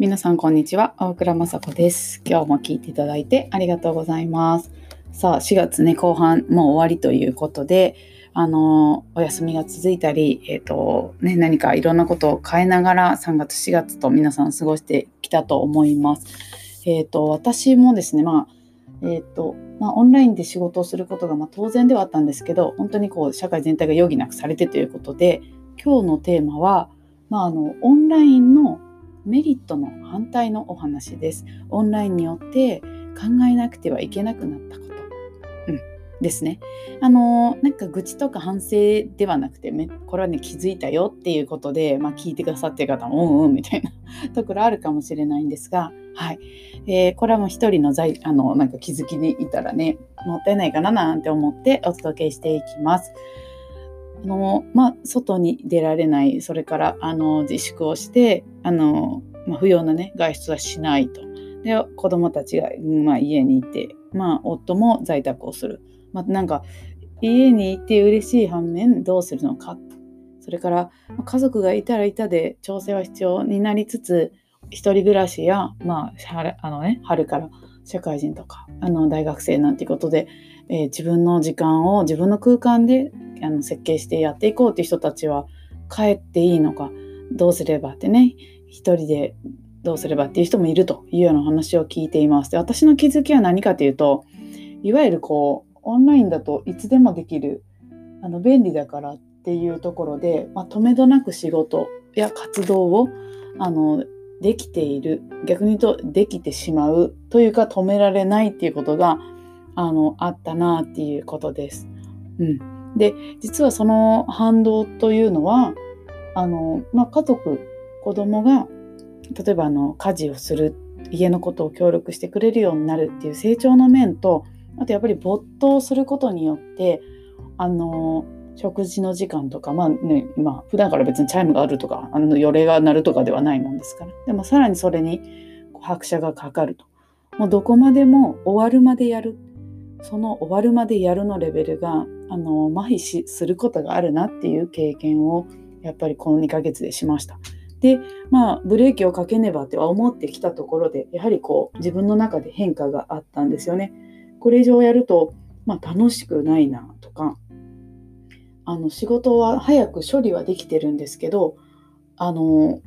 皆さんこんにちは。大倉雅子です。今日も聞いていただいてありがとうございます。さあ4月ね後半もう終わりということであのお休みが続いたり、えーとね、何かいろんなことを変えながら3月4月と皆さん過ごしてきたと思います。えーと、私もですね、まあえーとまあ、オンラインで仕事をすることがま当然ではあったんですけど本当にこう社会全体が余儀なくされてということで今日のテーマは、まあ、あのオンラインのメリットの反対のお話です。オンラインによって考えなくてはいけなくなったこと。うん、ですね。あのなんか愚痴とか反省ではなくて、これはね気づいたよっていうことで、まあ、聞いてくださってる方もうんうんみたいな ところあるかもしれないんですが、はいえー、これはもう一人の在あのなんか気づきにいたらねもったいないかななんて思ってお届けしていきます。あのまあ、外に出られないそれからあの自粛をしてあの、まあ、不要な、ね、外出はしないと。で子供たちが、まあ、家にいて、まあ、夫も在宅をする。まあ、なんか家にいて嬉しい反面どうするのか。それからま家族がいたらいたで調整は必要になりつつ一人暮らしや、まああのね、春から社会人とかあの大学生なんていうことで、えー、自分の時間を自分の空間であの設計してやっていこうっていう人たちは帰っていいのかどうすればってね一人でどうすればっていう人もいるというような話を聞いています。で私の気づきは何かというといわゆるこうオンラインだといつでもできるあの便利だからっていうところで、まあ、止めどなく仕事や活動をあのできている逆に言うとできてしまうというか止められないっていうことがあのあったなっていうことです。うん、で実はその反動というのはあの、まあ、家族子供が例えばあの家事をする家のことを協力してくれるようになるっていう成長の面とあとやっぱり没頭することによってあの食事の時間とかまあねまあ普段から別にチャイムがあるとかあの予例が鳴るとかではないもんですからでもさらにそれに拍車がかかるともうどこまでも終わるまでやるその終わるまでやるのレベルがあの麻痺しすることがあるなっていう経験をやっぱりこの2ヶ月でしました。でまあブレーキをかけねばっては思ってきたところでやはりこう自分の中で変化があったんですよね。これ以上やると、まあ、楽しくないなとかあの仕事は早く処理はできてるんですけどあの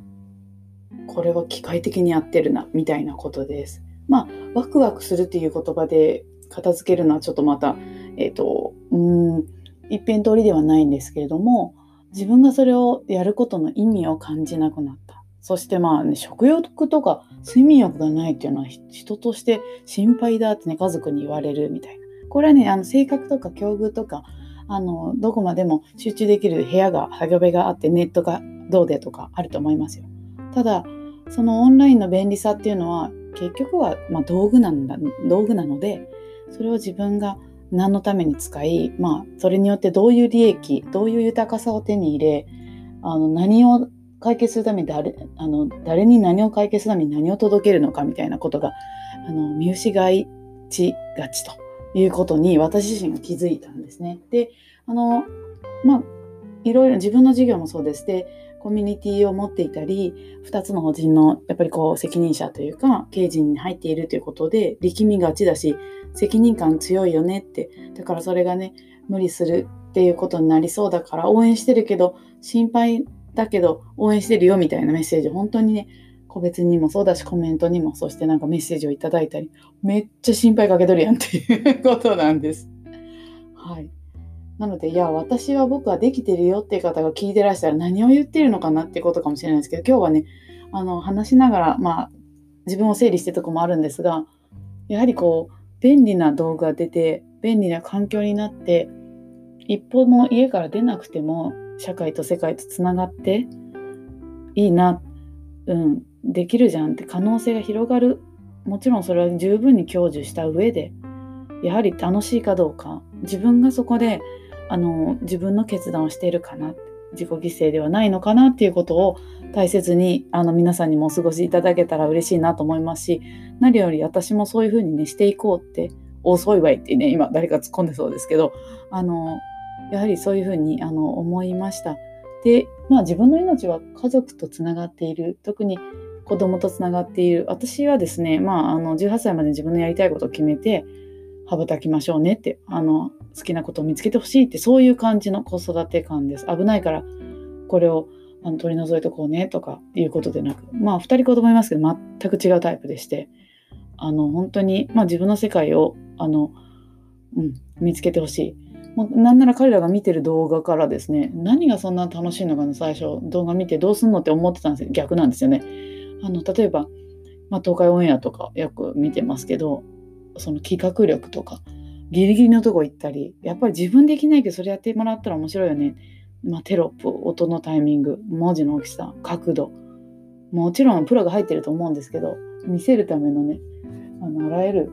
これは機械的にやってるなみたいなことです。まあワクワクするっていう言葉で片付けるのはちょっとまたえっ、ー、とうん一辺通りではないんですけれども自分がそれをやることの意味を感じなくなった。そしてまあね、食欲とか睡眠欲がないっていうのは人として心配だってね、家族に言われるみたいな。これはね、あの性格とか境遇とか、あの、どこまでも集中できる部屋が、作業部があって、ネットがどうでとかあると思いますよ。ただ、そのオンラインの便利さっていうのは、結局は、まあ、道具なんだ、道具なので、それを自分が何のために使い、まあ、それによってどういう利益、どういう豊かさを手に入れ、あの何を解決するために誰あの誰に何を解決するために何を届けるのかみたいなことがあの見失いちがちということに私自身が気づいたんですね。であのまあいろいろ自分の事業もそうです。でコミュニティを持っていたり2つの法人のやっぱりこう責任者というか刑事に入っているということで力みがちだし責任感強いよねってだからそれがね無理するっていうことになりそうだから応援してるけど心配だけど応援してるよみたいなメッセージ本当にね個別にもそうだしコメントにもそしてなんかメッセージをいただいたりめっちゃ心配かけとるやんっていうことなんです。はい。なのでいや私は僕はできてるよっていう方が聞いてらしゃる何を言ってるのかなってことかもしれないですけど今日はねあの話しながらまあ自分を整理してるとこもあるんですがやはりこう便利な動画が出て便利な環境になって一歩も家から出なくても社会と世界とつながっていいな、うん、できるじゃんって可能性が広がる。もちろんそれは十分に享受した上でやはり楽しいかどうか。自分がそこであの自分の決断をしているかな。自己犠牲ではないのかなっていうことを大切にあの皆さんにもお過ごしいただけたら嬉しいなと思いますし何より私もそういうふうにねしていこうって遅いわいってね今誰か突っ込んでそうですけどあのやはりそういうふうにあの思いました。で、まあ、自分の命は家族とつながっている。特に子供とつながっている。私はですね、まあ、あの18歳まで自分のやりたいことを決めて羽ばたきましょうねってあの好きなことを見つけてほしいってそういう感じの子育て感です。危ないからこれをあの取り除いとこうねとかいうことでなくまあ2人子供いますけど全く違うタイプでしてあの本当に、まあ、自分の世界をあの、うん、見つけてほしい。もうなんなら彼らが見てる動画からですね何がそんな楽しいのかな最初。動画見てどうすんのって思ってたんですよ逆なんですよね。あの例えば、まあ、東海オンエアとかよく見てますけどその企画力とかギリギリのとこ行ったりやっぱり自分できないけどそれやってもらったら面白いよね、まあ、テロップ音のタイミング文字の大きさ角度。もちろんプロが入ってると思うんですけど見せるためのねあのあらゆる、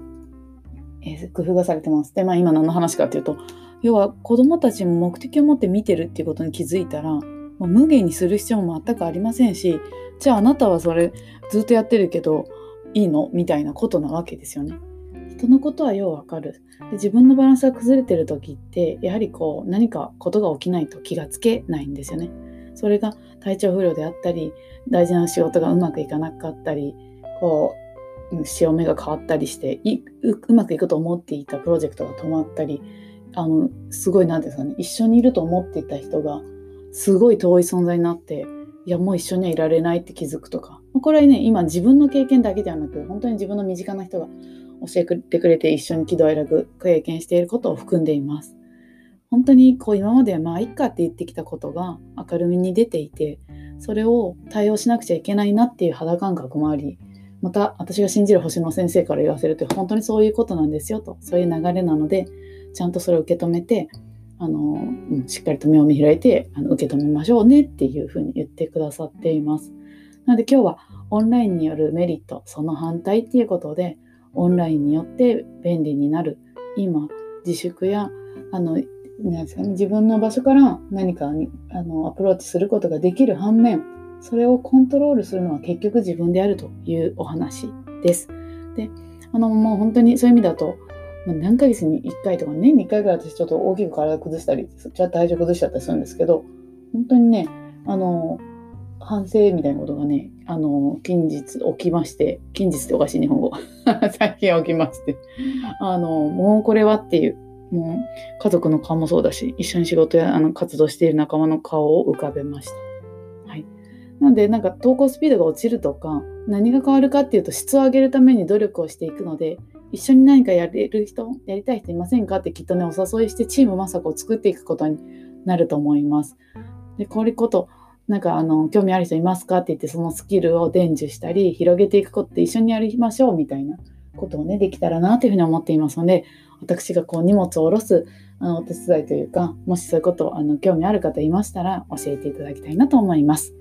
工夫がされてます。でまあ今何の話かっていうと要は子どもたちも目的を持って見てるっていうことに気づいたらもう無限にする必要も全くありませんしじゃああなたはそれずっとやってるけどいいの？みたいなことなわけですよね。人のことはようわかるで自分のバランスが崩れてる時ってやはりこう何かことが起きないと気がつけないんですよね。それが体調不良であったり大事な仕事がうまくいかなかったりこう潮目が変わったりしてうまくいくと思っていたプロジェクトが止まったりあのすごい何ですかね一緒にいると思っていた人がすごい遠い存在になっていやもう一緒にはいられないって気づくとかこれはね今自分の経験だけではなく本当に自分の身近な人が教えてくれて一緒に喜怒哀楽経験していることを含んでいます。本当にこう今までまあいっかって言ってきたことが明るみに出ていてそれを対応しなくちゃいけないなっていう肌感覚もありまた私が信じる星の先生から言わせると本当にそういうことなんですよとそういう流れなのでちゃんとそれを受け止めてあの、うん、しっかりと目を見開いてあの受け止めましょうねっていうふうに言ってくださっています。なので今日はオンラインによるメリットその反対っていうことでオンラインによって便利になる今自粛やあのなんですかね、自分の場所から何かにあのアプローチすることができる反面それをコントロールするのは結局自分であるというお話です。であのもう本当にそういう意味だとまあ、何ヶ月に1回とか年に1回ぐらい私ちょっと大きく体崩したり、ちょっと体調崩しちゃったりするんですけど、本当にね、あの、反省みたいなことがね、あの、近日起きまして、近日っておかしい日本語。最近起きまして、あの、もうこれはっていう、もう家族の顔もそうだし、一緒に仕事やあの活動している仲間の顔を浮かべました。はい。なんで、なんか投稿スピードが落ちるとか、何が変わるかっていうと質を上げるために努力をしていくので、一緒に何かやれる人、やりたい人いませんか？ってきっとね、お誘いしてチームまさかを作っていくことになると思います。で、こういうこと、なんかあの、興味ある人いますか？って言って、そのスキルを伝授したり、広げていくことって一緒にやりましょうみたいなことをね、できたらなというふうに思っていますので、私がこう荷物を下ろすあのお手伝いというか、もしそういうことあの興味ある方いましたら教えていただきたいなと思います。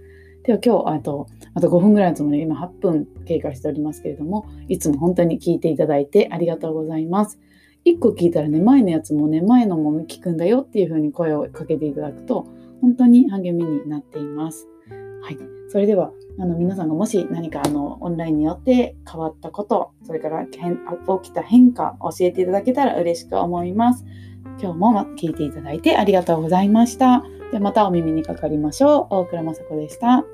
では今日、あと、あと5分ぐらいのつもりで今8分経過しておりますけれども、いつも本当に聞いていただいてありがとうございます。1個聞いたらね、前のやつもね、前のも聞くんだよっていうふうに声をかけていただくと、本当に励みになっています。はい。それでは、あの皆さんがもし何かあのオンラインによって変わったこと、それから起きた変化教えていただけたら嬉しく思います。今日も聞いていただいてありがとうございました。ではまたお耳にかかりましょう。大倉雅子でした。